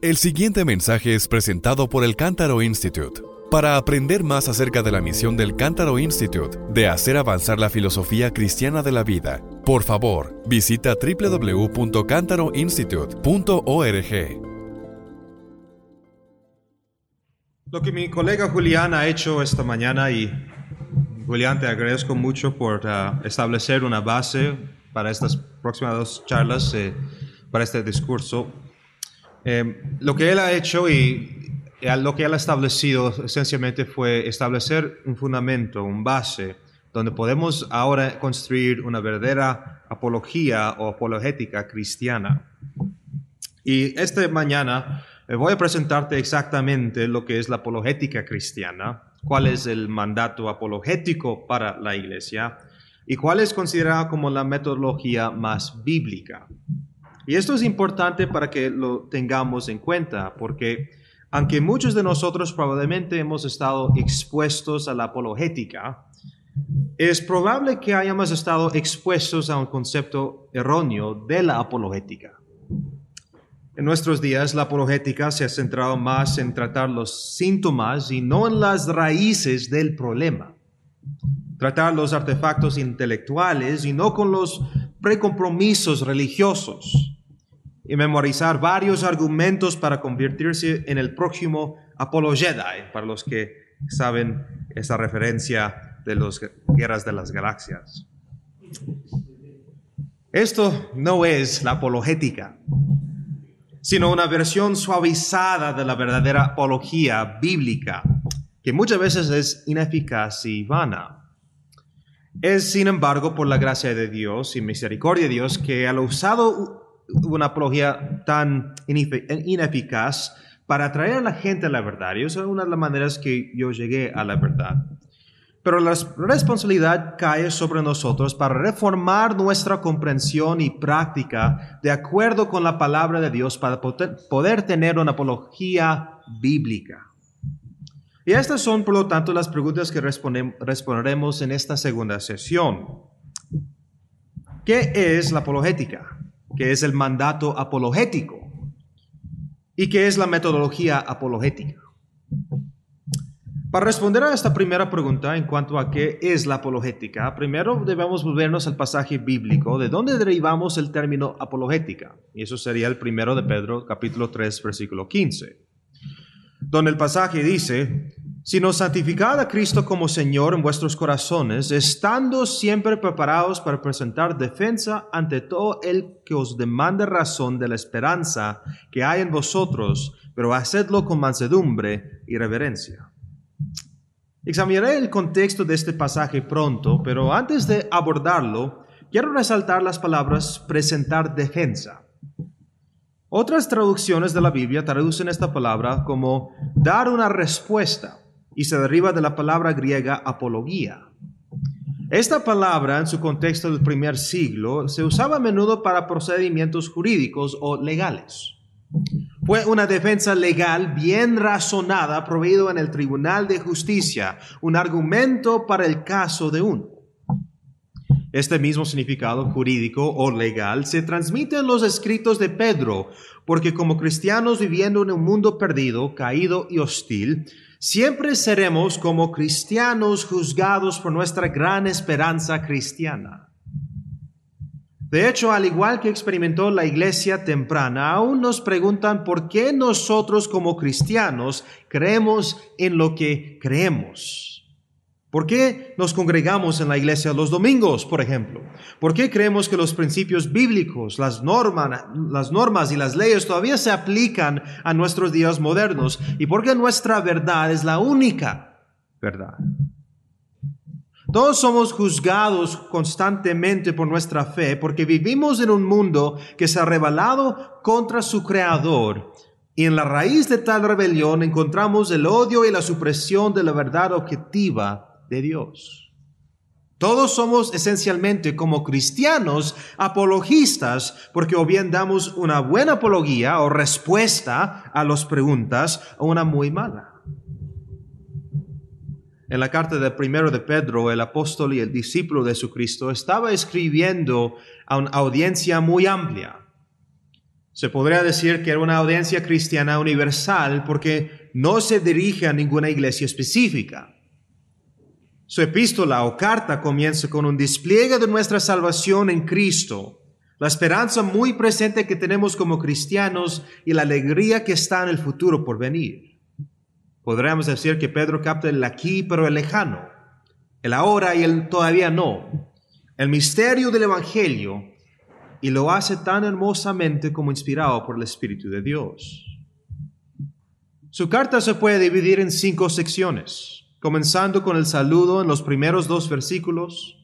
El siguiente mensaje es presentado por el Cántaro Institute. Para aprender más acerca de la misión del Cántaro Institute de hacer avanzar la filosofía cristiana de la vida, por favor, visita www.cantaroinstitute.org. Lo que mi colega Julián ha hecho esta mañana y Julián te agradezco mucho por uh, establecer una base para estas próximas dos charlas, eh, para este discurso. Eh, lo que él ha hecho y, y lo que él ha establecido esencialmente fue establecer un fundamento, un base, donde podemos ahora construir una verdadera apología o apologética cristiana. Y esta mañana eh, voy a presentarte exactamente lo que es la apologética cristiana, cuál es el mandato apologético para la iglesia y cuál es considerada como la metodología más bíblica. Y esto es importante para que lo tengamos en cuenta, porque aunque muchos de nosotros probablemente hemos estado expuestos a la apologética, es probable que hayamos estado expuestos a un concepto erróneo de la apologética. En nuestros días la apologética se ha centrado más en tratar los síntomas y no en las raíces del problema. Tratar los artefactos intelectuales y no con los precompromisos religiosos. Y memorizar varios argumentos para convertirse en el próximo apologeta, para los que saben esa referencia de las guerras de las galaxias. Esto no es la apologética sino una versión suavizada de la verdadera apología bíblica, que muchas veces es ineficaz y vana. Es, sin embargo, por la gracia de Dios y misericordia de Dios que ha usado una apología tan ineficaz para atraer a la gente a la verdad. Y esa es una de las maneras que yo llegué a la verdad. Pero la responsabilidad cae sobre nosotros para reformar nuestra comprensión y práctica de acuerdo con la palabra de Dios para poder tener una apología bíblica. Y estas son, por lo tanto, las preguntas que responderemos en esta segunda sesión. ¿Qué es la apologética? ¿Qué es el mandato apologético? ¿Y qué es la metodología apologética? Para responder a esta primera pregunta en cuanto a qué es la apologética, primero debemos volvernos al pasaje bíblico de dónde derivamos el término apologética. Y eso sería el primero de Pedro, capítulo 3, versículo 15, donde el pasaje dice, sino santificad a Cristo como Señor en vuestros corazones, estando siempre preparados para presentar defensa ante todo el que os demande razón de la esperanza que hay en vosotros, pero hacedlo con mansedumbre y reverencia. Examinaré el contexto de este pasaje pronto, pero antes de abordarlo, quiero resaltar las palabras presentar defensa. Otras traducciones de la Biblia traducen esta palabra como dar una respuesta y se deriva de la palabra griega apología. Esta palabra en su contexto del primer siglo se usaba a menudo para procedimientos jurídicos o legales. Fue una defensa legal bien razonada proveído en el Tribunal de Justicia, un argumento para el caso de uno. Este mismo significado jurídico o legal se transmite en los escritos de Pedro, porque como cristianos viviendo en un mundo perdido, caído y hostil, siempre seremos como cristianos juzgados por nuestra gran esperanza cristiana. De hecho, al igual que experimentó la iglesia temprana, aún nos preguntan por qué nosotros como cristianos creemos en lo que creemos. ¿Por qué nos congregamos en la iglesia los domingos, por ejemplo? ¿Por qué creemos que los principios bíblicos, las normas, las normas y las leyes todavía se aplican a nuestros días modernos? ¿Y por qué nuestra verdad es la única verdad? Todos somos juzgados constantemente por nuestra fe porque vivimos en un mundo que se ha rebelado contra su creador. Y en la raíz de tal rebelión encontramos el odio y la supresión de la verdad objetiva de Dios. Todos somos esencialmente como cristianos apologistas porque o bien damos una buena apología o respuesta a las preguntas o una muy mala. En la carta de primero de Pedro, el apóstol y el discípulo de Jesucristo estaba escribiendo a una audiencia muy amplia. Se podría decir que era una audiencia cristiana universal porque no se dirige a ninguna iglesia específica. Su epístola o carta comienza con un despliegue de nuestra salvación en Cristo, la esperanza muy presente que tenemos como cristianos y la alegría que está en el futuro por venir. Podríamos decir que Pedro capta el aquí pero el lejano, el ahora y el todavía no, el misterio del Evangelio y lo hace tan hermosamente como inspirado por el Espíritu de Dios. Su carta se puede dividir en cinco secciones, comenzando con el saludo en los primeros dos versículos.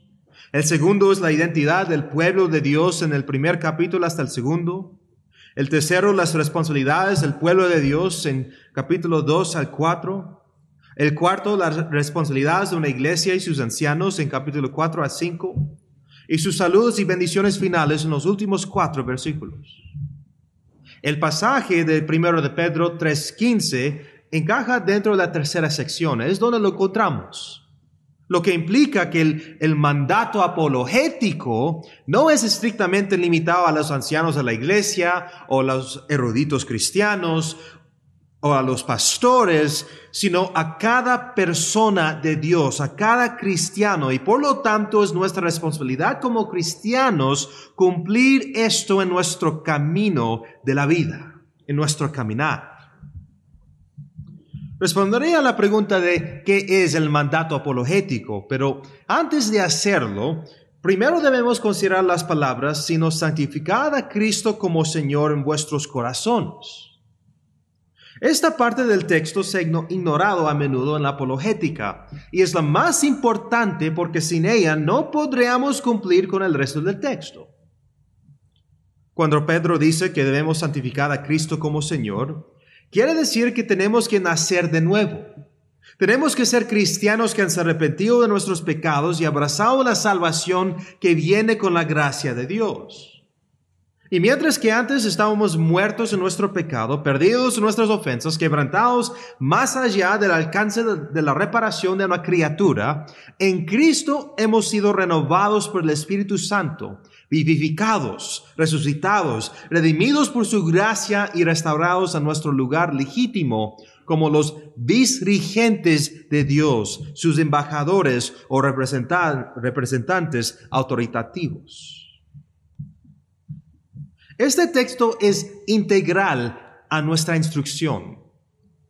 El segundo es la identidad del pueblo de Dios en el primer capítulo hasta el segundo. El tercero, las responsabilidades del pueblo de Dios en capítulo 2 al 4. El cuarto, las responsabilidades de una iglesia y sus ancianos en capítulo 4 al 5 y sus saludos y bendiciones finales en los últimos cuatro versículos. El pasaje del primero de Pedro 3.15 encaja dentro de la tercera sección, es donde lo encontramos. Lo que implica que el, el, mandato apologético no es estrictamente limitado a los ancianos de la iglesia o los eruditos cristianos o a los pastores, sino a cada persona de Dios, a cada cristiano. Y por lo tanto es nuestra responsabilidad como cristianos cumplir esto en nuestro camino de la vida, en nuestro caminar. Responderé a la pregunta de qué es el mandato apologético, pero antes de hacerlo, primero debemos considerar las palabras, sino santificad a Cristo como Señor en vuestros corazones. Esta parte del texto se ha ignorado a menudo en la apologética y es la más importante porque sin ella no podríamos cumplir con el resto del texto. Cuando Pedro dice que debemos santificar a Cristo como Señor, quiere decir que tenemos que nacer de nuevo. Tenemos que ser cristianos que han arrepentido de nuestros pecados y abrazado la salvación que viene con la gracia de Dios. Y mientras que antes estábamos muertos en nuestro pecado, perdidos en nuestras ofensas, quebrantados más allá del alcance de, la reparación de una criatura, en Cristo hemos sido renovados por el Espíritu Santo, vivificados, resucitados, redimidos por su gracia y restaurados a nuestro lugar legítimo como los visrigentes de Dios, sus embajadores o representantes autoritativos. Este texto es integral a nuestra instrucción.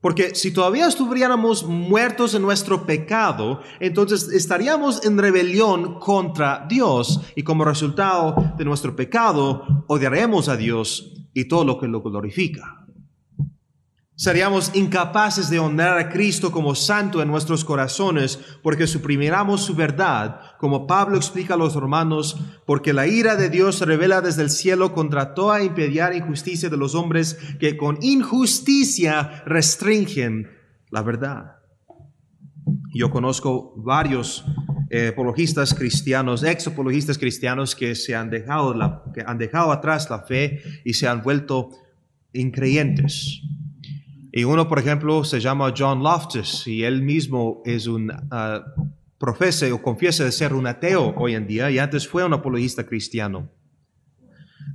Porque si todavía estuviéramos muertos en nuestro pecado, entonces estaríamos en rebelión contra Dios y como resultado de nuestro pecado odiaremos a Dios y todo lo que lo glorifica. Seríamos incapaces de honrar a Cristo como santo en nuestros corazones porque suprimiramos su verdad, como Pablo explica a los romanos, porque la ira de Dios se revela desde el cielo contra toda impediar injusticia de los hombres que con injusticia restringen la verdad. Yo conozco varios eh, apologistas cristianos, ex apologistas cristianos que se han dejado, que han dejado atrás la fe y se han vuelto increyentes y uno, por ejemplo, se llama John Loftus y él mismo es un uh, profesa o confiesa de ser un ateo hoy en día y antes fue un apologista cristiano.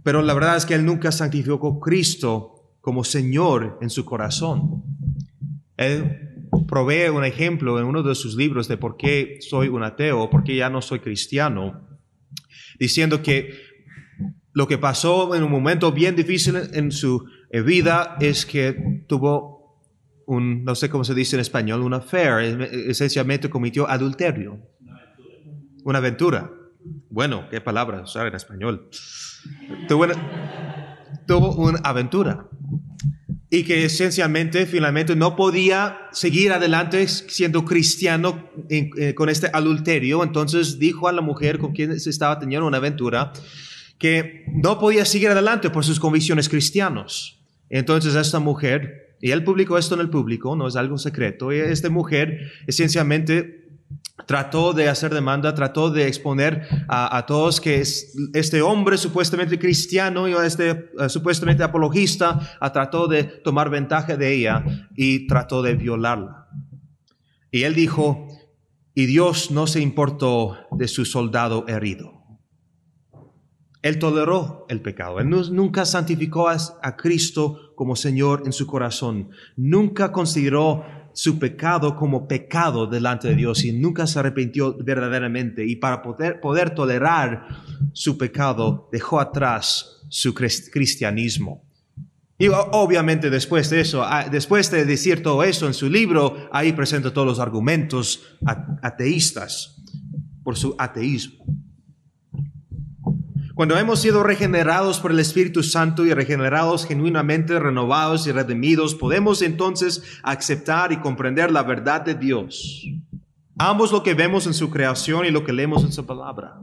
Pero la verdad es que él nunca santificó a Cristo como Señor en su corazón. Él provee un ejemplo en uno de sus libros de por qué soy un ateo, por qué ya no soy cristiano, diciendo que lo que pasó en un momento bien difícil en su vida es que tuvo un, no sé cómo se dice en español, un affair, esencialmente cometió adulterio. Una aventura. Bueno, qué palabra usar en español. Tuvo una, aventura. Y que esencialmente, finalmente, no podía seguir adelante siendo cristiano eh, con este adulterio. Entonces dijo a la mujer con quien se estaba teniendo una aventura que no podía seguir adelante por sus convicciones cristianos. Entonces esta mujer, y él publicó esto en el público, no es algo secreto, y esta mujer esencialmente trató de hacer demanda, trató de exponer a, todos que este hombre supuestamente cristiano y este uh, supuestamente apologista trató de tomar ventaja de ella y trató de violarla. Y él dijo, y Dios no se importó de su soldado herido. Él toleró el pecado. Él nunca santificó a, Cristo como Señor en su corazón. Nunca consideró su pecado como pecado delante de Dios y nunca se arrepintió verdaderamente. Y para poder, poder tolerar su pecado, dejó atrás su cristianismo. Y obviamente después de eso, ah, después de decir todo eso en su libro, ahí presenta todos los argumentos ateístas por su ateísmo. Cuando hemos sido regenerados por el Espíritu Santo y regenerados genuinamente, renovados y redimidos, podemos entonces aceptar y comprender la verdad de Dios. Ambos lo que vemos en su creación y lo que leemos en su palabra.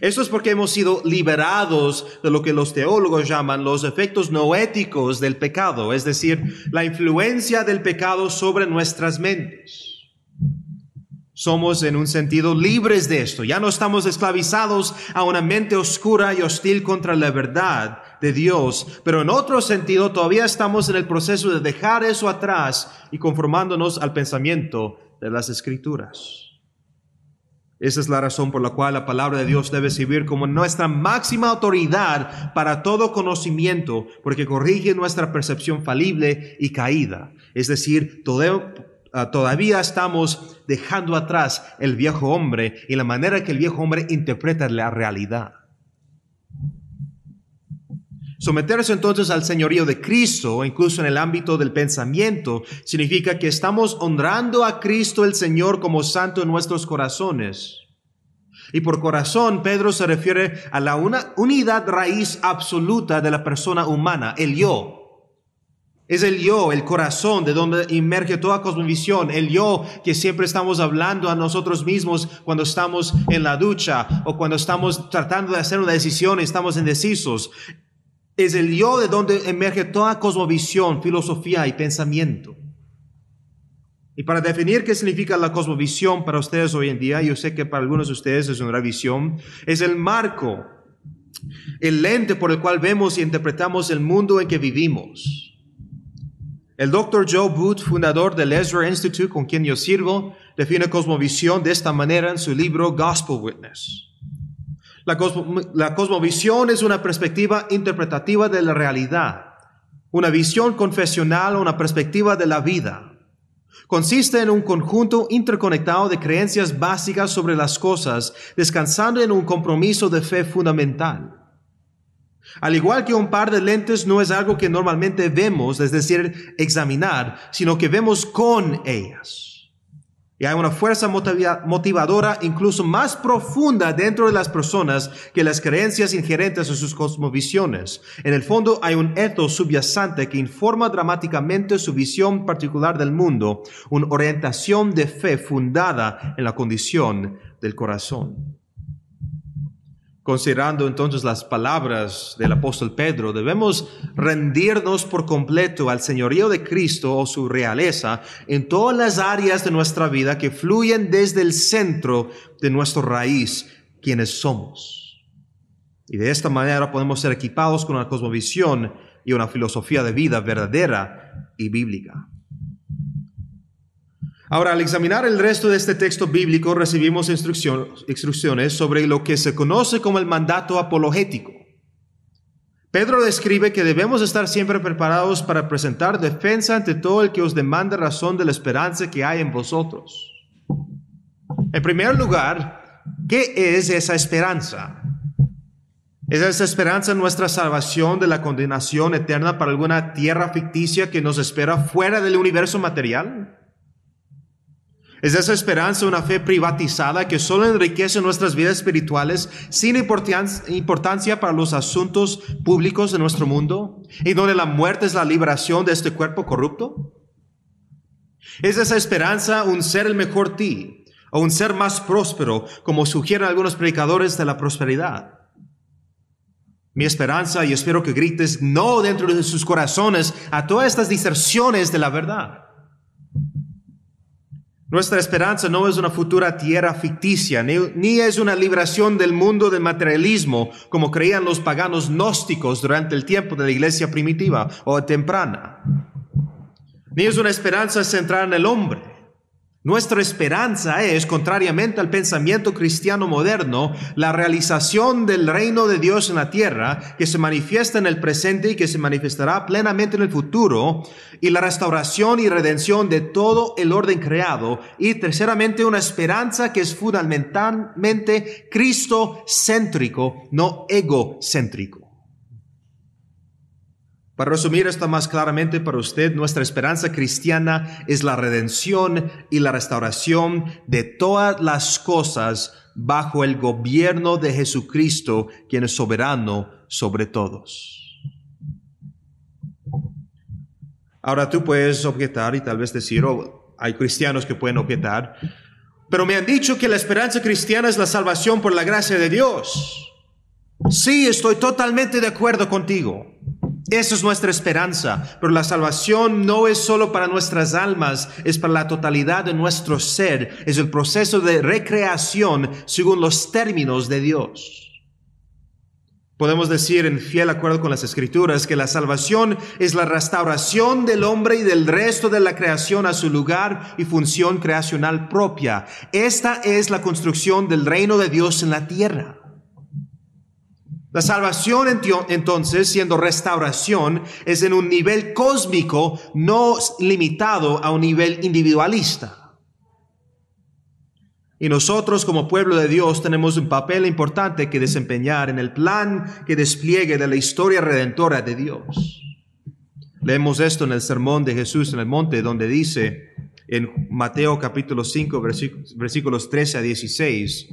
Esto es porque hemos sido liberados de lo que los teólogos llaman los efectos noéticos del pecado, es decir, la influencia del pecado sobre nuestras mentes somos en un sentido libres de esto. Ya no estamos esclavizados a una mente oscura y hostil contra la verdad de Dios, pero en otro sentido todavía estamos en el proceso de dejar eso atrás y conformándonos al pensamiento de las escrituras. Esa es la razón por la cual la palabra de Dios debe servir como nuestra máxima autoridad para todo conocimiento, porque corrige nuestra percepción falible y caída. Es decir, todo, Ah, todavía estamos dejando atrás el viejo hombre y la manera que el viejo hombre interpreta la realidad. Someterse entonces al señorío de Cristo, incluso en el ámbito del pensamiento, significa que estamos honrando a Cristo el Señor como santo en nuestros corazones. Y por corazón, Pedro se refiere a la una unidad raíz absoluta de la persona humana, el yo. Es el yo, el corazón, de donde emerge toda cosmovisión. El yo que siempre estamos hablando a nosotros mismos cuando estamos en la ducha o cuando estamos tratando de hacer una decisión y estamos indecisos. Es el yo de donde emerge toda cosmovisión, filosofía y pensamiento. Y para definir qué significa la cosmovisión para ustedes hoy en día, yo sé que para algunos de ustedes es una visión, es el marco, el lente por el cual vemos y interpretamos el mundo en que vivimos. El Dr. Joe Booth, fundador del Ezra Institute, con quien yo sirvo, define cosmovisión de esta manera en su libro Gospel Witness. La cosmovisión es una perspectiva interpretativa de la realidad, una visión confesional o una perspectiva de la vida. Consiste en un conjunto interconectado de creencias básicas sobre las cosas, descansando en un compromiso de fe fundamental. Al igual que un par de lentes no es algo que normalmente vemos, es decir, examinar, sino que vemos con ellas. Y hay una fuerza motivadora incluso más profunda dentro de las personas que las creencias inherentes a sus cosmovisiones. En el fondo hay un ethos subyacente que informa dramáticamente su visión particular del mundo, una orientación de fe fundada en la condición del corazón. Considerando entonces las palabras del apóstol Pedro, debemos rendirnos por completo al señorío de Cristo o su realeza en todas las áreas de nuestra vida que fluyen desde el centro de nuestra raíz, quienes somos. Y de esta manera podemos ser equipados con una cosmovisión y una filosofía de vida verdadera y bíblica. Ahora, al examinar el resto de este texto bíblico, recibimos instrucciones sobre lo que se conoce como el mandato apologético. Pedro describe que debemos estar siempre preparados para presentar defensa ante todo el que os demande razón de la esperanza que hay en vosotros. En primer lugar, ¿qué es esa esperanza? ¿Es esa esperanza nuestra salvación de la condenación eterna para alguna tierra ficticia que nos espera fuera del universo material? Es esa esperanza una fe privatizada que solo enriquece nuestras vidas espirituales sin importancia para los asuntos públicos de nuestro mundo y donde la muerte es la liberación de este cuerpo corrupto? ¿Es esa esperanza un ser el mejor ti o un ser más próspero como sugieren algunos predicadores de la prosperidad? Mi esperanza, y espero que grites no dentro de sus corazones a todas estas diserciones de la verdad. Nuestra esperanza no es una futura tierra ficticia, ni, es una liberación del mundo del materialismo, como creían los paganos gnósticos durante el tiempo de la iglesia primitiva o temprana. Ni es una esperanza centrada en el hombre. Nuestra esperanza es, contrariamente al pensamiento cristiano moderno, la realización del reino de Dios en la tierra, que se manifiesta en el presente y que se manifestará plenamente en el futuro, y la restauración y redención de todo el orden creado, y terceramente una esperanza que es fundamentalmente Cristo-céntrico, no egocéntrico. Para resumir esto más claramente para usted, nuestra esperanza cristiana es la redención y la restauración de todas las cosas bajo el gobierno de Jesucristo, quien es soberano sobre todos. Ahora tú puedes objetar y tal vez decir, oh, hay cristianos que pueden objetar, pero me han dicho que la esperanza cristiana es la salvación por la gracia de Dios. Sí, estoy totalmente de acuerdo contigo. Esa es nuestra esperanza, pero la salvación no es solo para nuestras almas, es para la totalidad de nuestro ser, es el proceso de recreación según los términos de Dios. Podemos decir en fiel acuerdo con las escrituras que la salvación es la restauración del hombre y del resto de la creación a su lugar y función creacional propia. Esta es la construcción del reino de Dios en la tierra. La salvación entonces, siendo restauración, es en un nivel cósmico, no limitado a un nivel individualista. Y nosotros como pueblo de Dios tenemos un papel importante que desempeñar en el plan que despliegue de la historia redentora de Dios. Leemos esto en el sermón de Jesús en el monte, donde dice en Mateo capítulo 5, versículos 13 a 16,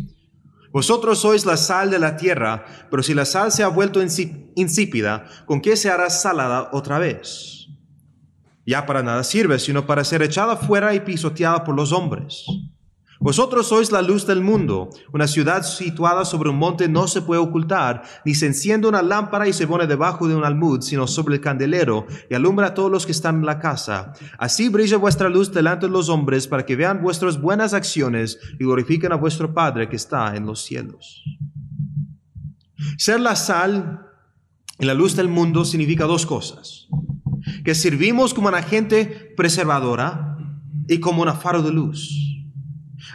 vosotros sois la sal de la tierra, pero si la sal se ha vuelto insípida, ¿con qué se hará salada otra vez? Ya para nada sirve, sino para ser echada fuera y pisoteada por los hombres. Vosotros sois la luz del mundo. Una ciudad situada sobre un monte no se puede ocultar, ni se enciende una lámpara y se pone debajo de un almud, sino sobre el candelero, y alumbra a todos los que están en la casa. Así brilla vuestra luz delante de los hombres, para que vean vuestras buenas acciones y glorifiquen a vuestro Padre que está en los cielos. Ser la sal y la luz del mundo significa dos cosas. Que servimos como una agente preservadora y como una faro de luz.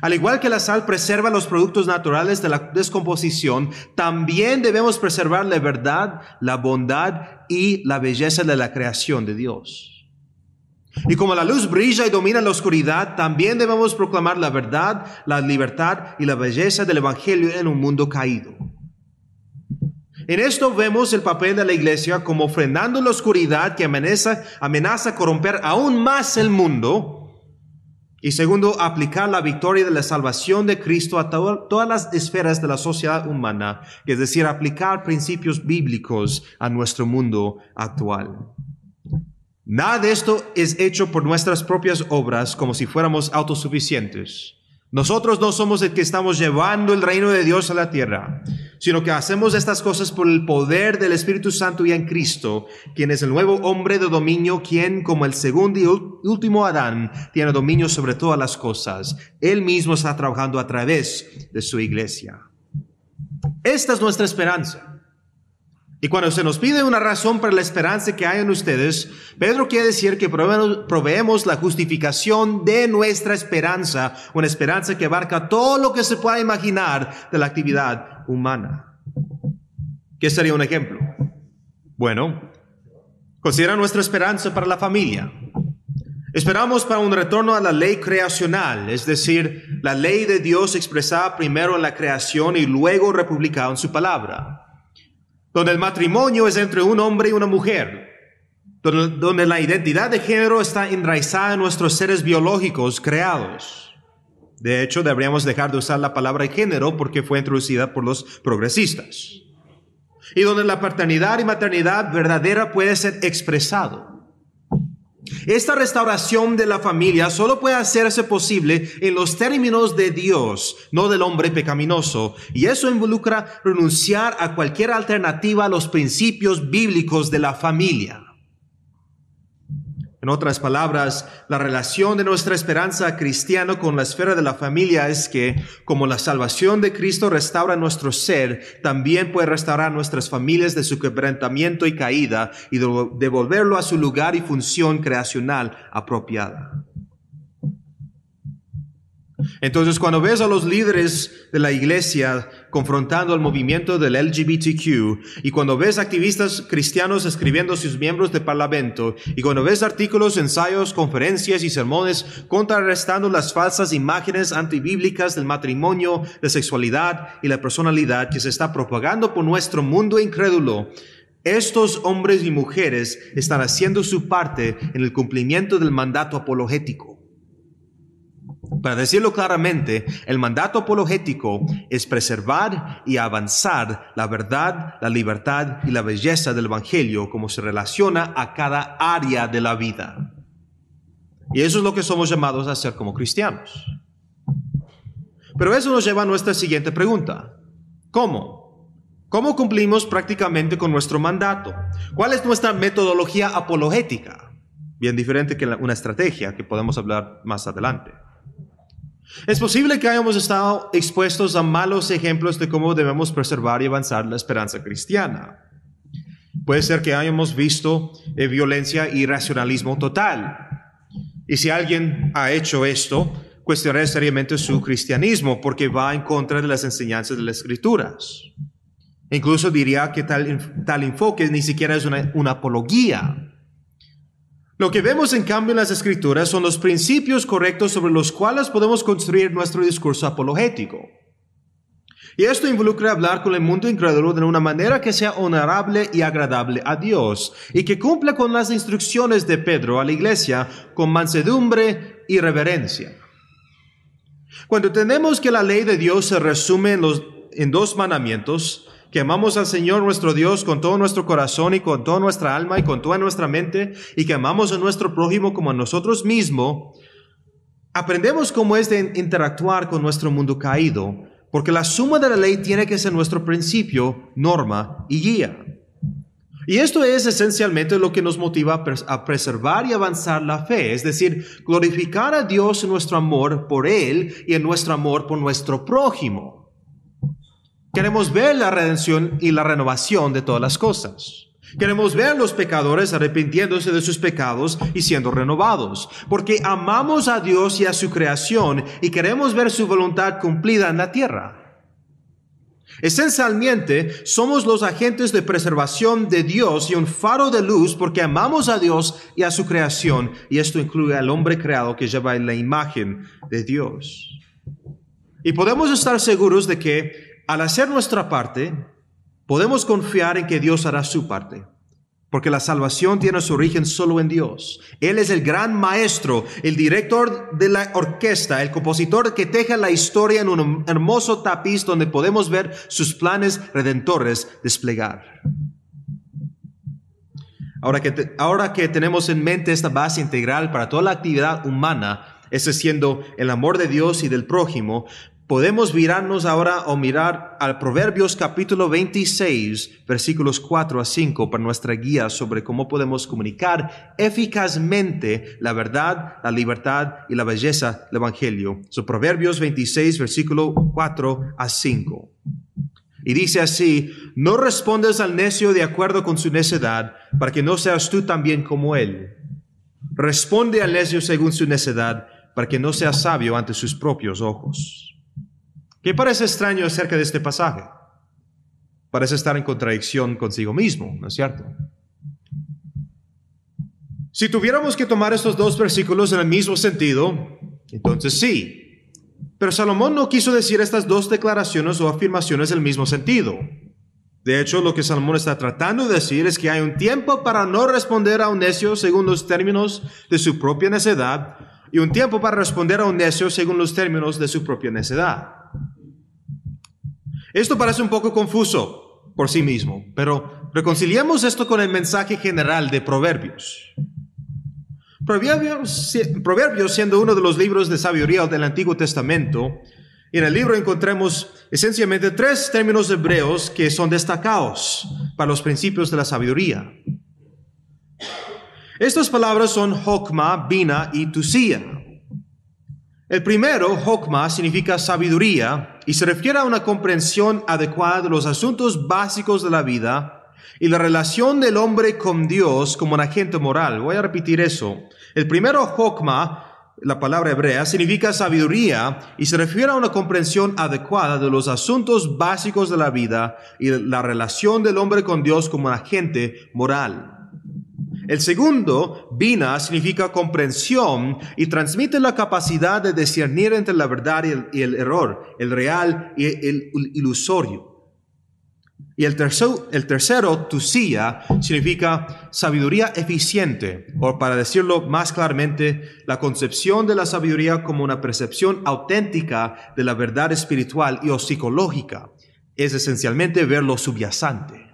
Al igual que la sal preserva los productos naturales de la descomposición, también debemos preservar la verdad, la bondad y la belleza de la creación de Dios. Y como la luz brilla y domina la oscuridad, también debemos proclamar la verdad, la libertad y la belleza del Evangelio en un mundo caído. En esto vemos el papel de la iglesia como frenando la oscuridad que amenaza, amenaza corromper aún más el mundo y segundo, aplicar la victoria de la salvación de Cristo a todas las esferas de la sociedad humana, es decir, aplicar principios bíblicos a nuestro mundo actual. Nada de esto es hecho por nuestras propias obras como si fuéramos autosuficientes. Nosotros no somos el que estamos llevando el reino de Dios a la tierra, sino que hacemos estas cosas por el poder del Espíritu Santo y en Cristo, quien es el nuevo hombre de dominio, quien como el segundo y último Adán tiene dominio sobre todas las cosas. Él mismo está trabajando a través de su iglesia. Esta es nuestra esperanza. Y cuando se nos pide una razón para la esperanza que hay en ustedes, Pedro quiere decir que proveemos la justificación de nuestra esperanza, una esperanza que abarca todo lo que se pueda imaginar de la actividad humana. ¿Qué sería un ejemplo? Bueno, considera nuestra esperanza para la familia. Esperamos para un retorno a la ley creacional, es decir, la ley de Dios expresada primero en la creación y luego republicada en su palabra donde el matrimonio es entre un hombre y una mujer, donde, la identidad de género está enraizada en nuestros seres biológicos creados. De hecho, deberíamos dejar de usar la palabra género porque fue introducida por los progresistas. Y donde la paternidad y maternidad verdadera puede ser expresado. Esta restauración de la familia solo puede hacerse posible en los términos de Dios, no del hombre pecaminoso. Y eso involucra renunciar a cualquier alternativa a los principios bíblicos de la familia. En otras palabras, la relación de nuestra esperanza cristiana con la esfera de la familia es que, como la salvación de Cristo restaura nuestro ser, también puede restaurar nuestras familias de su quebrantamiento y caída y devolverlo a su lugar y función creacional apropiada. Entonces, cuando ves a los líderes de la iglesia confrontando el movimiento del LGBTQ, y cuando ves activistas cristianos escribiendo a sus miembros de parlamento, y cuando ves artículos, ensayos, conferencias y sermones contrarrestando las falsas imágenes antibíblicas del matrimonio, de sexualidad y la personalidad que se está propagando por nuestro mundo incrédulo, estos hombres y mujeres están haciendo su parte en el cumplimiento del mandato apologético. Para decirlo claramente, el mandato apologético es preservar y avanzar la verdad, la libertad y la belleza del Evangelio como se relaciona a cada área de la vida. Y eso es lo que somos llamados a hacer como cristianos. Pero eso nos lleva a nuestra siguiente pregunta. ¿Cómo? ¿Cómo cumplimos prácticamente con nuestro mandato? ¿Cuál es nuestra metodología apologética? Bien diferente que una estrategia que podemos hablar más adelante. Es posible que hayamos estado expuestos a malos ejemplos de cómo debemos preservar y avanzar la esperanza cristiana. Puede ser que hayamos visto eh, violencia y racionalismo total. Y si alguien ha hecho esto, cuestionaré seriamente su cristianismo porque va en contra de las enseñanzas de las escrituras. Incluso diría que tal, tal enfoque ni siquiera es una, una apología lo que vemos en cambio en las escrituras son los principios correctos sobre los cuales podemos construir nuestro discurso apologético. Y esto involucra hablar con el mundo incrédulo de una manera que sea honorable y agradable a Dios y que cumpla con las instrucciones de Pedro a la iglesia con mansedumbre y reverencia. Cuando tenemos que la ley de Dios se resume en, los, en dos mandamientos, que amamos al Señor nuestro Dios con todo nuestro corazón y con toda nuestra alma y con toda nuestra mente y que amamos a nuestro prójimo como a nosotros mismos, aprendemos cómo es de interactuar con nuestro mundo caído, porque la suma de la ley tiene que ser nuestro principio, norma y guía. Y esto es esencialmente lo que nos motiva a preservar y avanzar la fe, es decir, glorificar a Dios en nuestro amor por Él y en nuestro amor por nuestro prójimo. Queremos ver la redención y la renovación de todas las cosas. Queremos ver a los pecadores arrepintiéndose de sus pecados y siendo renovados, porque amamos a Dios y a su creación y queremos ver su voluntad cumplida en la tierra. Esencialmente, somos los agentes de preservación de Dios y un faro de luz porque amamos a Dios y a su creación, y esto incluye al hombre creado que lleva la imagen de Dios. Y podemos estar seguros de que al hacer nuestra parte, podemos confiar en que Dios hará su parte. Porque la salvación tiene su origen solo en Dios. Él es el gran maestro, el director de la orquesta, el compositor que teja la historia en un hermoso tapiz donde podemos ver sus planes redentores desplegar. Ahora que, ahora que tenemos en mente esta base integral para toda la actividad humana, ese siendo el amor de Dios y del prójimo, podemos virarnos ahora o mirar al Proverbios capítulo 26, versículos 4 a 5 para nuestra guía sobre cómo podemos comunicar eficazmente la verdad, la libertad y la belleza del Evangelio. So, Proverbios 26, versículo 4 a 5. Y dice así, no respondes al necio de acuerdo con su necedad, para que no seas tú también como él. Responde al necio según su necedad, para que no seas sabio ante sus propios ojos. ¿Qué parece extraño acerca de este pasaje? Parece estar en contradicción consigo mismo, ¿no es cierto? Si tuviéramos que tomar estos dos versículos en el mismo sentido, entonces sí. Pero Salomón no quiso decir estas dos declaraciones o afirmaciones en el mismo sentido. De hecho, lo que Salomón está tratando de decir es que hay un tiempo para no responder a un necio según los términos de su propia necedad y un tiempo para responder a un necio según los términos de su propia necedad. Esto parece un poco confuso por sí mismo, pero reconciliemos esto con el mensaje general de Proverbios. Proverbios, siendo uno de los libros de sabiduría del Antiguo Testamento, en el libro encontramos esencialmente tres términos hebreos que son destacados para los principios de la sabiduría. Estas palabras son Hokma, Bina y Tusía. El primero, Hokma, significa sabiduría y se refiere a una comprensión adecuada de los asuntos básicos de la vida y la relación del hombre con Dios como un agente moral. Voy a repetir eso. El primero, Hokma, la palabra hebrea, significa sabiduría y se refiere a una comprensión adecuada de los asuntos básicos de la vida y la relación del hombre con Dios como un agente moral. El segundo, vina, significa comprensión y transmite la capacidad de discernir entre la verdad y el, error, el real y el ilusorio. Y el tercero, el tercero, tusía, significa sabiduría eficiente, o para decirlo más claramente, la concepción de la sabiduría como una percepción auténtica de la verdad espiritual y o psicológica. Es esencialmente ver lo subyacente.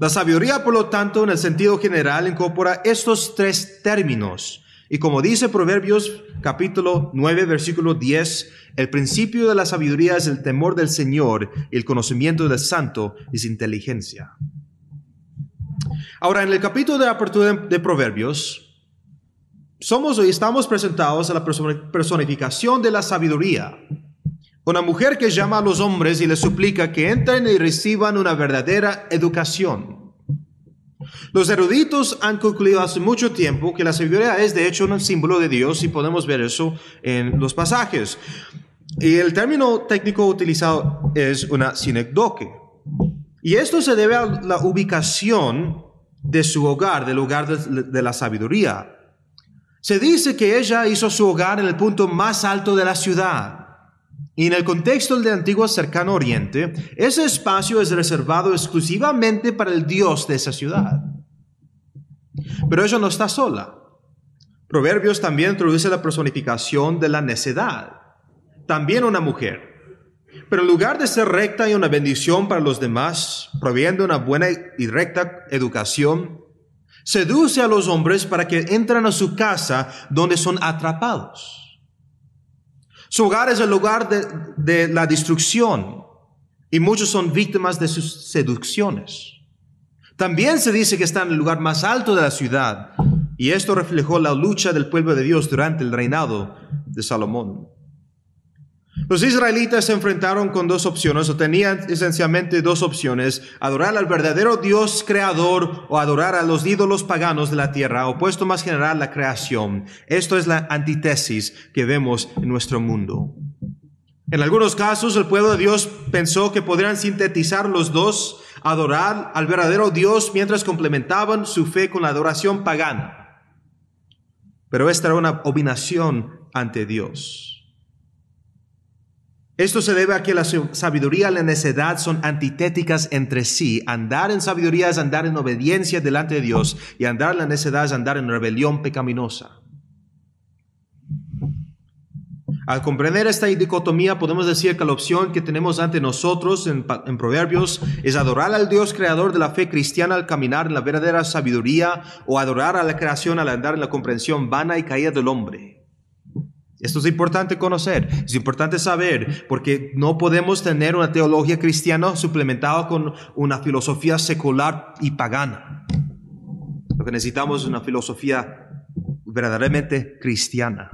La sabiduría, por lo tanto, en el sentido general, incorpora estos tres términos. Y como dice Proverbios capítulo 9, versículo 10, el principio de la sabiduría es el temor del Señor y el conocimiento del santo es inteligencia. Ahora, en el capítulo de apertura de Proverbios, somos y estamos presentados a la personificación de la sabiduría. Una mujer que llama a los hombres y les suplica que entren y reciban una verdadera educación. Los eruditos han concluido hace mucho tiempo que la sabiduría es de hecho un símbolo de Dios y podemos ver eso en los pasajes. Y el término técnico utilizado es una sinecdoque. Y esto se debe a la ubicación de su hogar, del lugar de, de la sabiduría. Se dice que ella hizo su hogar en el punto más alto de la ciudad. Y en el contexto del antiguo cercano oriente, ese espacio es reservado exclusivamente para el Dios de esa ciudad. Pero ella no está sola. Proverbios también introduce la personificación de la necedad. También una mujer. Pero en lugar de ser recta y una bendición para los demás, proviendo una buena y recta educación, seduce a los hombres para que entren a su casa donde son atrapados. Su hogar es el lugar de, de la destrucción y muchos son víctimas de sus seducciones. También se dice que está en el lugar más alto de la ciudad, y esto reflejó la lucha del pueblo de Dios durante el reinado de Salomón. Los israelitas se enfrentaron con dos opciones, o tenían esencialmente dos opciones, adorar al verdadero Dios creador o adorar a los ídolos paganos de la tierra, opuesto más general la creación. Esto es la antítesis que vemos en nuestro mundo. En algunos casos el pueblo de Dios pensó que podrían sintetizar los dos adorar al verdadero Dios mientras complementaban su fe con la adoración pagana. Pero esta era una obinación ante Dios. Esto se debe a que la sabiduría y la necedad son antitéticas entre sí. Andar en sabiduría es andar en obediencia delante de Dios y andar en la necedad es andar en rebelión pecaminosa. Al comprender esta dicotomía, podemos decir que la opción que tenemos ante nosotros en, Proverbios es adorar al Dios creador de la fe cristiana al caminar en la verdadera sabiduría o adorar a la creación al andar en la comprensión vana y caída del hombre. Esto es importante conocer, es importante saber, porque no podemos tener una teología cristiana suplementada con una filosofía secular y pagana. Lo que necesitamos es una filosofía verdaderamente cristiana.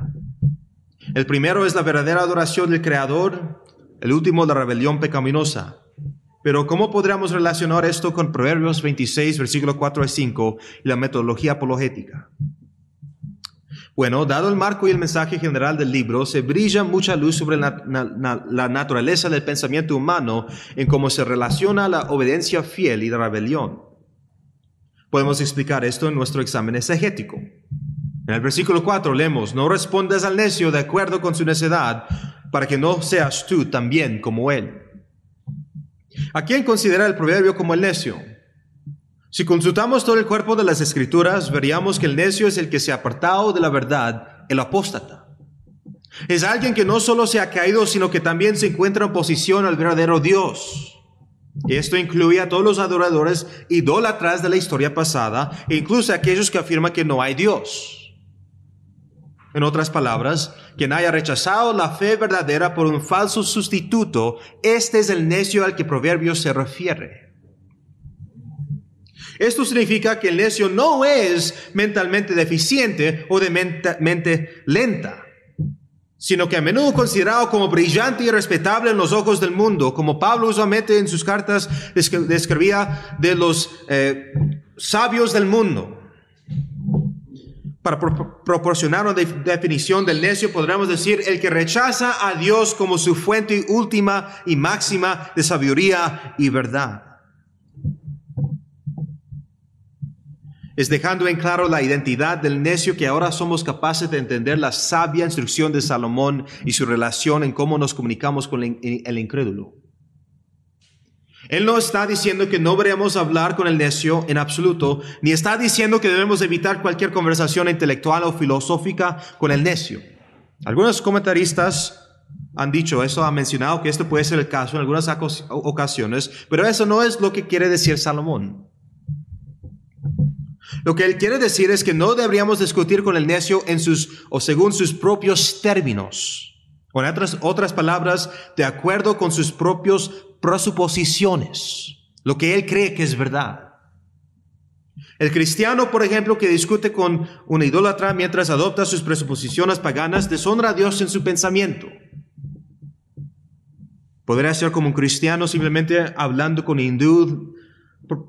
El primero es la verdadera adoración del Creador, el último la rebelión pecaminosa. Pero ¿cómo podríamos relacionar esto con Proverbios 26, versículo 4 a 5 y la metodología apologética? Bueno, dado el marco y el mensaje general del libro, se brilla mucha luz sobre la, naturaleza del pensamiento humano en cómo se relaciona la obediencia fiel y la rebelión. Podemos explicar esto en nuestro examen exegético. En el versículo 4 leemos, no respondas al necio de acuerdo con su necedad, para que no seas tú también como él. ¿A quién considera el proverbio como el necio? Si consultamos todo el cuerpo de las escrituras, veríamos que el necio es el que se ha apartado de la verdad, el apóstata. Es alguien que no solo se ha caído, sino que también se encuentra en oposición al verdadero Dios. Esto incluye a todos los adoradores idólatras de la historia pasada, e incluso a aquellos que afirman que no hay Dios. En otras palabras, quien haya rechazado la fe verdadera por un falso sustituto, este es el necio al que proverbio se refiere. Esto significa que el necio no es mentalmente deficiente o de mente, lenta, sino que a menudo considerado como brillante y respetable en los ojos del mundo, como Pablo usualmente en sus cartas describía de los eh, sabios del mundo. para proporcionar una definición del necio, podríamos decir el que rechaza a Dios como su fuente última y máxima de sabiduría y verdad. Es dejando en claro la identidad del necio que ahora somos capaces de entender la sabia instrucción de Salomón y su relación en cómo nos comunicamos con el incrédulo. Él no está diciendo que no deberíamos hablar con el necio en absoluto, ni está diciendo que debemos evitar cualquier conversación intelectual o filosófica con el necio. Algunos comentaristas han dicho eso, han mencionado que esto puede ser el caso en algunas ocasiones, pero eso no es lo que quiere decir Salomón. Lo que él quiere decir es que no deberíamos discutir con el necio en sus o según sus propios términos. Con otras, otras palabras, de acuerdo con sus propios presuposiciones, lo que él cree que es verdad. El cristiano, por ejemplo, que discute con una idólatra mientras adopta sus presuposiciones paganas, deshonra a Dios en su pensamiento. Podría ser como un cristiano simplemente hablando con hindú,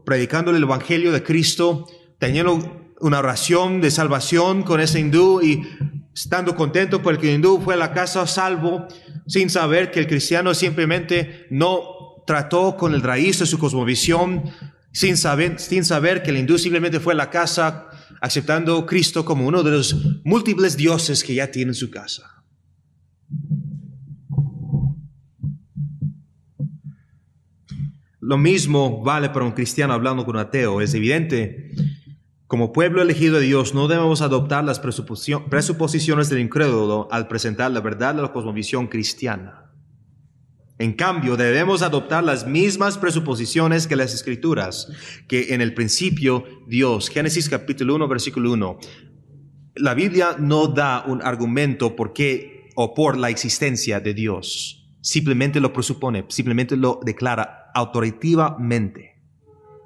predicando el evangelio de Cristo, teniendo una oración de salvación con ese hindú y estando contento porque el hindú fue a la casa salvo, sin saber que el cristiano simplemente no trató con el raíz de su cosmovisión sin saber, sin saber que el hindú simplemente fue a la casa aceptando a Cristo como uno de los múltiples dioses que ya tiene en su casa. Lo mismo vale para un cristiano hablando con un ateo. Es evidente, como pueblo elegido de Dios, no debemos adoptar las presuposiciones del incrédulo al presentar la verdad de la cosmovisión cristiana. En cambio, debemos adoptar las mismas presuposiciones que las escrituras, que en el principio Dios, Génesis capítulo 1, versículo 1, la Biblia no da un argumento por qué o por la existencia de Dios, simplemente lo presupone, simplemente lo declara autoritativamente.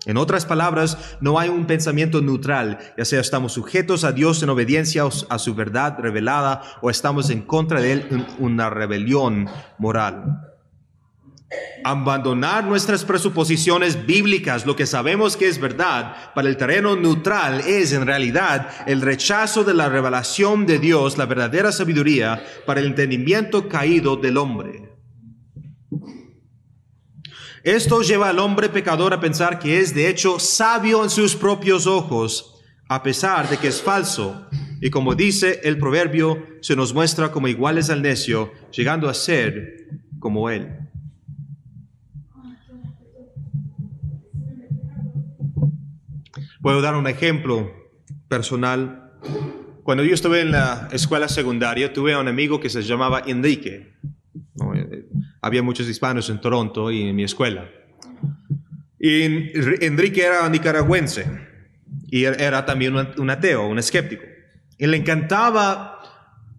En otras palabras, no hay un pensamiento neutral, ya sea estamos sujetos a Dios en obediencia a su verdad revelada o estamos en contra de Él en una rebelión moral. Abandonar nuestras presuposiciones bíblicas, lo que sabemos que es verdad, para el terreno neutral es en realidad el rechazo de la revelación de Dios, la verdadera sabiduría, para el entendimiento caído del hombre. Esto lleva al hombre pecador a pensar que es de hecho sabio en sus propios ojos, a pesar de que es falso. Y como dice el proverbio, se nos muestra como iguales al necio, llegando a ser como él. Puedo dar un ejemplo personal. Cuando yo estuve en la escuela secundaria, tuve un amigo que se llamaba Enrique. Había muchos hispanos en Toronto y en mi escuela. Y Enrique era nicaragüense y era también un ateo, un escéptico. Y le encantaba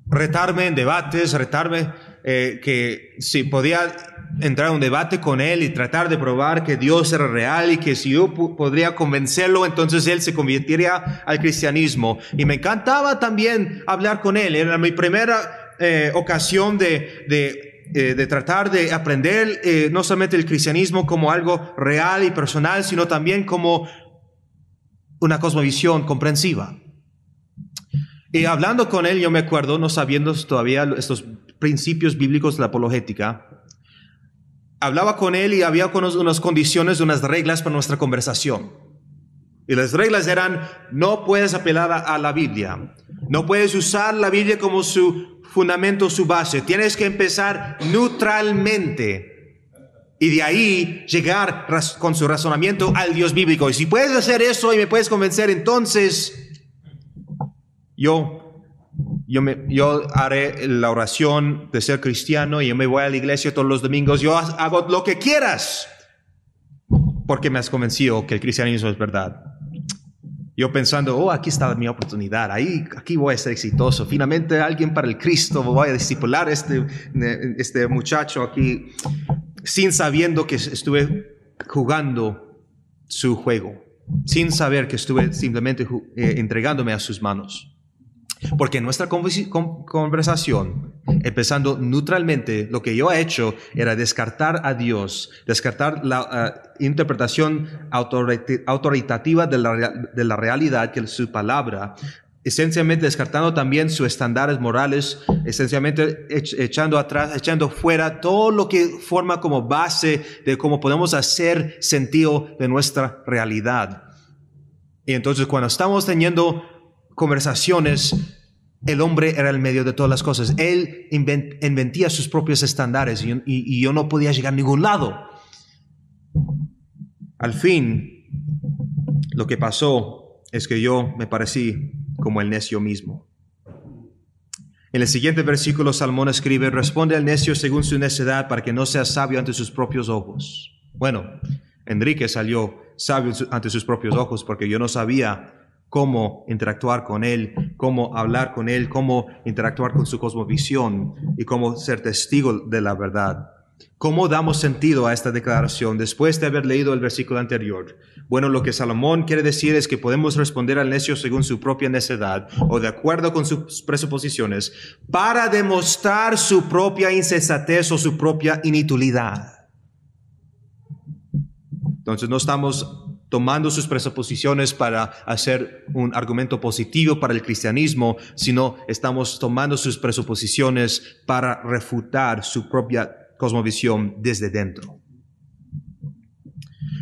retarme en debates, retarme eh, que si podía entrar a un debate con él y tratar de probar que Dios era real y que si yo podría convencerlo, entonces él se convertiría al cristianismo. Y me encantaba también hablar con él. Era mi primera eh, ocasión de, de, eh, de, tratar de aprender no solamente el cristianismo como algo real y personal, sino también como una cosmovisión comprensiva. Y hablando con él, yo me acuerdo, no sabiendo todavía estos principios bíblicos de la apologética, hablaba con él y había unas condiciones, unas reglas para nuestra conversación. Y las reglas eran, no puedes apelar a, la Biblia, no puedes usar la Biblia como su fundamento, su base, tienes que empezar neutralmente y de ahí llegar con su razonamiento al Dios bíblico. Y si puedes hacer eso y me puedes convencer, entonces yo yo, me, yo haré la oración de ser cristiano y yo me voy a la iglesia todos los domingos. Yo hago lo que quieras porque me has convencido que el cristianismo es verdad. Yo pensando, oh, aquí está mi oportunidad, ahí, aquí voy a ser exitoso. Finalmente alguien para el Cristo, voy a discipular este, este muchacho aquí, sin sabiendo que estuve jugando su juego, sin saber que estuve simplemente eh, entregándome a sus manos. Porque nuestra conversación, empezando neutralmente, lo que yo he hecho era descartar a Dios, descartar la eh, interpretación autoritativa de la, realidad, que es su palabra, esencialmente descartando también sus estándares morales, esencialmente echando atrás, echando fuera todo lo que forma como base de cómo podemos hacer sentido de nuestra realidad. Y entonces cuando estamos teniendo conversaciones, el hombre era el medio de todas las cosas. Él inventía sus propios estándares y yo no podía llegar a ningún lado. Al fin, lo que pasó es que yo me parecí como el necio mismo. En el siguiente versículo, Salmón escribe, responde al necio según su necedad para que no sea sabio ante sus propios ojos. Bueno, Enrique salió sabio ante sus propios ojos porque yo no sabía cómo interactuar con él, cómo hablar con él, cómo interactuar con su cosmovisión y cómo ser testigo de la verdad. ¿Cómo damos sentido a esta declaración después de haber leído el versículo anterior? Bueno, lo que Salomón quiere decir es que podemos responder al necio según su propia necedad o de acuerdo con sus presuposiciones para demostrar su propia insensatez o su propia inutilidad. Entonces no estamos tomando sus presuposiciones para hacer un argumento positivo para el cristianismo, sino estamos tomando sus presuposiciones para refutar su propia cosmovisión desde dentro.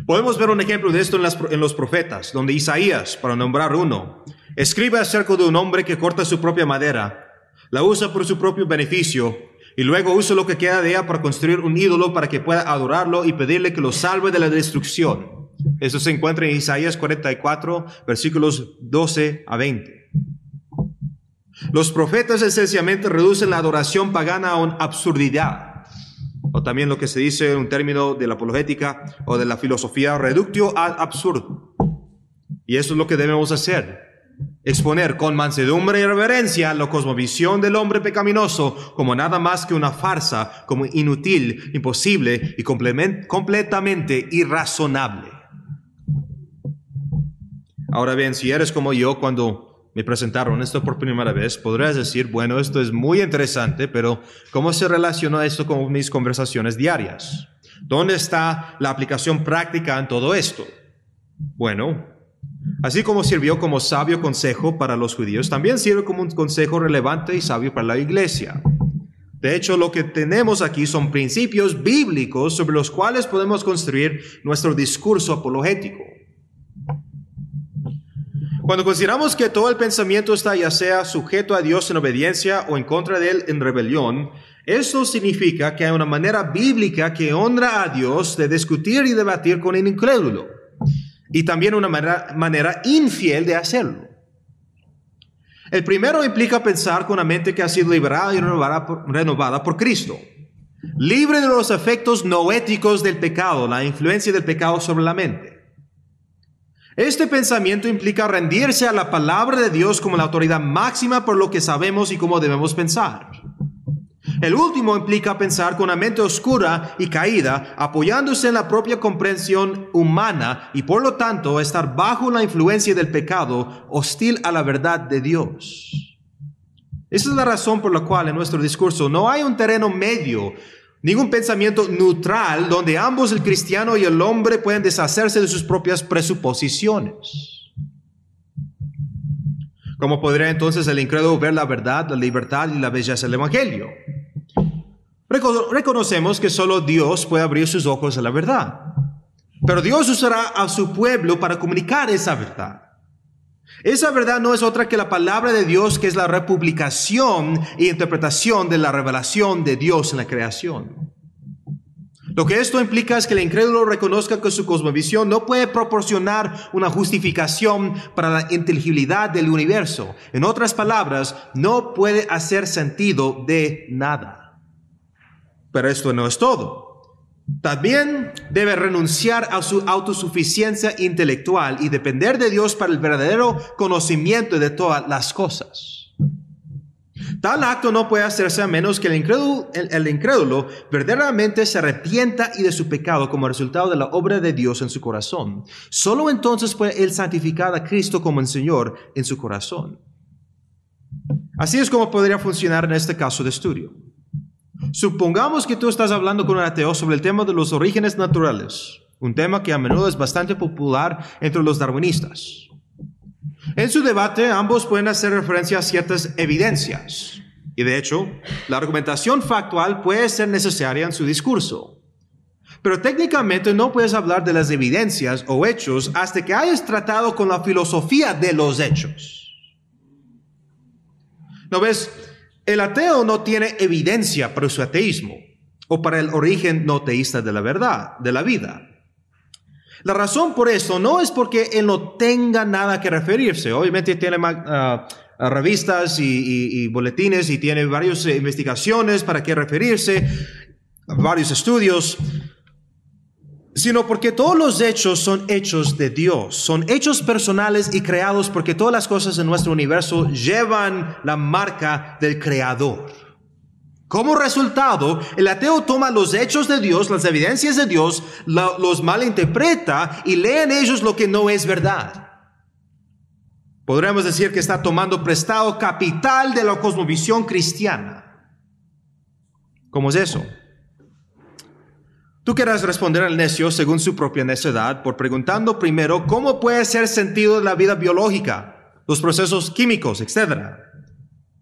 Podemos ver un ejemplo de esto en, los profetas, donde Isaías, para nombrar uno, escribe acerca de un hombre que corta su propia madera, la usa por su propio beneficio y luego usa lo que queda de ella para construir un ídolo para que pueda adorarlo y pedirle que lo salve de la destrucción. Eso se encuentra en Isaías 44, versículos 12 a 20. Los profetas esencialmente reducen la adoración pagana a una absurdidad o también lo que se dice en un término de la apologética o de la filosofía, reductio ad absurdo. Y eso es lo que debemos hacer. Exponer con mansedumbre y reverencia la cosmovisión del hombre pecaminoso como nada más que una farsa, como inútil, imposible y completamente irrazonable. Ahora bien, si eres como yo cuando me presentaron esto por primera vez, podrías decir, bueno, esto es muy interesante, pero ¿cómo se relaciona esto con mis conversaciones diarias? ¿Dónde está la aplicación práctica en todo esto? Bueno, así como sirvió como sabio consejo para los judíos, también sirve como un consejo relevante y sabio para la iglesia. De hecho, lo que tenemos aquí son principios bíblicos sobre los cuales podemos construir nuestro discurso apologético. Cuando consideramos que todo el pensamiento está ya sea sujeto a Dios en obediencia o en contra de Él en rebelión, eso significa que hay una manera bíblica que honra a Dios de discutir y debatir con el incrédulo, y también una manera, infiel de hacerlo. El primero implica pensar con una mente que ha sido liberada y renovada por, renovada por Cristo, libre de los efectos noéticos del pecado, la influencia del pecado sobre la mente. Este pensamiento implica rendirse a la palabra de Dios como la autoridad máxima por lo que sabemos y cómo debemos pensar. El último implica pensar con una mente oscura y caída, apoyándose en la propia comprensión humana y por lo tanto estar bajo la influencia del pecado, hostil a la verdad de Dios. Esa es la razón por la cual en nuestro discurso no hay un terreno medio Ningún pensamiento neutral donde ambos, el cristiano y el hombre, pueden deshacerse de sus propias presuposiciones. ¿Cómo podría entonces el incrédulo ver la verdad, la libertad y la belleza del Evangelio? Reconocemos que solo Dios puede abrir sus ojos a la verdad. Pero Dios usará a su pueblo para comunicar esa verdad. Esa verdad no es otra que la palabra de Dios, que es la republicación e interpretación de la revelación de Dios en la creación. Lo que esto implica es que el incrédulo reconozca que su cosmovisión no puede proporcionar una justificación para la inteligibilidad del universo. En otras palabras, no puede hacer sentido de nada. Pero esto no es todo. También debe renunciar a su autosuficiencia intelectual y depender de Dios para el verdadero conocimiento de todas las cosas. Tal acto no puede hacerse a menos que el incrédulo, el, incrédulo, verdaderamente se arrepienta y de su pecado como resultado de la obra de Dios en su corazón. Solo entonces puede él santificar a Cristo como el Señor en su corazón. Así es como podría funcionar en este caso de estudio. Supongamos que tú estás hablando con un ateo sobre el tema de los orígenes naturales, un tema que a menudo es bastante popular entre los darwinistas. En su debate, ambos pueden hacer referencia a ciertas evidencias. Y de hecho, la argumentación factual puede ser necesaria en su discurso. Pero técnicamente no puedes hablar de las evidencias o hechos hasta que hayas tratado con la filosofía de los hechos. ¿No ves? El ateo no tiene evidencia para su ateísmo o para el origen no teísta de la verdad, de la vida. La razón por esto no es porque él no tenga nada que referirse. Obviamente tiene uh, revistas y, boletines y tiene varias investigaciones para qué referirse, varios estudios, sino porque todos los hechos son hechos de Dios, son hechos personales y creados porque todas las cosas en nuestro universo llevan la marca del Creador. Como resultado, el ateo toma los hechos de Dios, las evidencias de Dios, los malinterpreta y lee en ellos lo que no es verdad. Podríamos decir que está tomando prestado capital de la cosmovisión cristiana. ¿Cómo es eso? Tú querrás responder al necio según su propia necedad por preguntando primero cómo puede ser sentido la vida biológica, los procesos químicos, etc.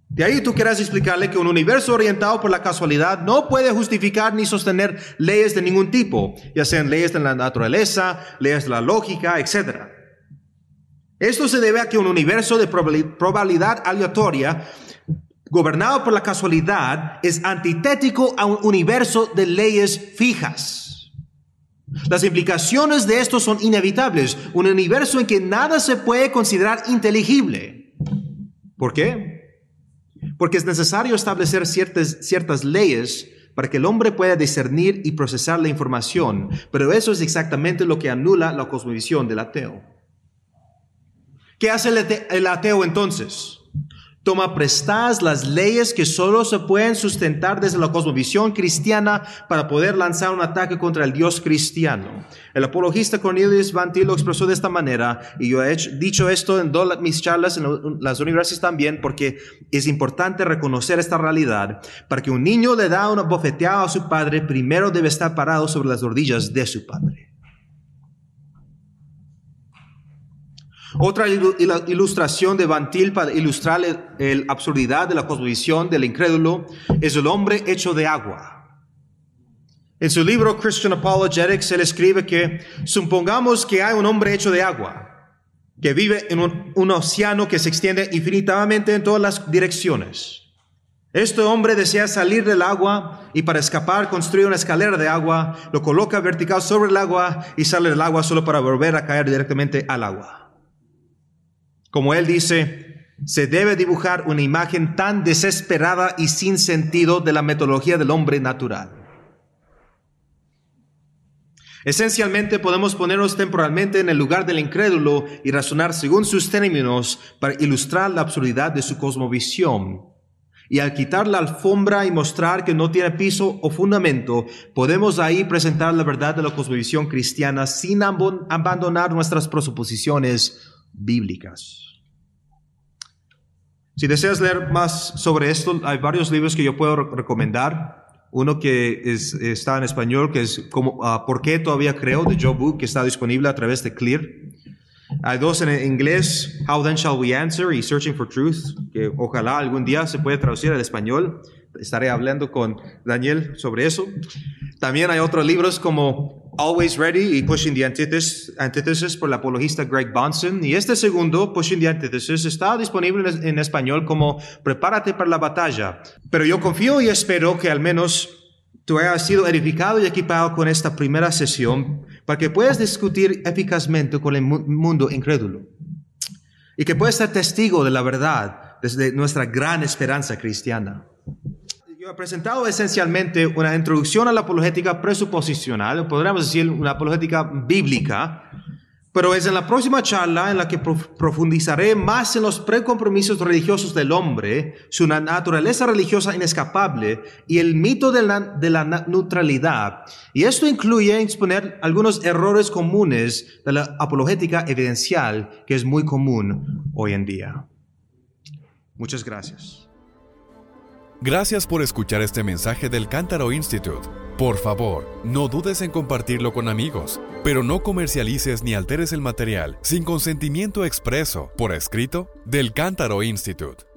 De ahí tú quieras explicarle que un universo orientado por la casualidad no puede justificar ni sostener leyes de ningún tipo, ya sean leyes de la naturaleza, leyes de la lógica, etc. Esto se debe a que un universo de probabilidad aleatoria gobernado por la casualidad es antitético a un universo de leyes fijas. Las implicaciones de esto son inevitables, un universo en que nada se puede considerar inteligible. ¿Por qué? Porque es necesario establecer ciertas, ciertas leyes para que el hombre pueda discernir y procesar la información, pero eso es exactamente lo que anula la cosmovisión del ateo. ¿Qué hace el ateo entonces? Toma prestadas las leyes que solo se pueden sustentar desde la cosmovisión cristiana para poder lanzar un ataque contra el Dios cristiano. El apologista Cornelius Van Til lo expresó de esta manera, y yo he dicho esto en todas mis charlas en las universidades también, porque es importante reconocer esta realidad. Para que un niño le da una bofeteada a su padre, primero debe estar parado sobre las rodillas de su padre. Otra ilustración de Bantil para ilustrar la absurdidad de la cosmovisión del incrédulo es el hombre hecho de agua. En su libro Christian Apologetics, él escribe que supongamos que hay un hombre hecho de agua, que vive en un, un océano que se extiende infinitamente en todas las direcciones. Este hombre desea salir del agua y para escapar construye una escalera de agua, lo coloca vertical sobre el agua y sale del agua solo para volver a caer directamente al agua. Como él dice, se debe dibujar una imagen tan desesperada y sin sentido de la metodología del hombre natural. Esencialmente podemos ponernos temporalmente en el lugar del incrédulo y razonar según sus términos para ilustrar la absurdidad de su cosmovisión. Y al quitar la alfombra y mostrar que no tiene piso o fundamento, podemos ahí presentar la verdad de la cosmovisión cristiana sin abandonar nuestras presuposiciones bíblicas. Si deseas leer más sobre esto, hay varios libros que yo puedo recomendar. Uno que está en español, que es como, uh, ¿Por qué todavía creo? de Joe Book, que está disponible a través de Clear. Hay dos en inglés, How Then Shall We Answer y Searching for Truth, que ojalá algún día se pueda traducir al español. Estaré hablando con Daniel sobre eso. También hay otros libros como Always Ready y Pushing the Antithesis, por el apologista Greg Bonson. Y este segundo, Pushing the Antithesis, está disponible en español como Prepárate para la batalla. Pero yo confío y espero que al menos tú hayas sido edificado y equipado con esta primera sesión para que puedas discutir eficazmente con el mundo incrédulo. Y que puedas ser testigo de la verdad desde nuestra gran esperanza cristiana. Presentado esencialmente una introducción a la apologética presuposicional, podríamos decir una apologética bíblica, pero es en la próxima charla en la que profundizaré más en los precompromisos religiosos del hombre, su naturaleza religiosa inescapable y el mito de la, de la neutralidad. Y esto incluye exponer algunos errores comunes de la apologética evidencial que es muy común hoy en día. Muchas gracias. Gracias por escuchar este mensaje del Cántaro Institute. Por favor, no dudes en compartirlo con amigos, pero no comercialices ni alteres el material sin consentimiento expreso, por escrito, del Cántaro Institute.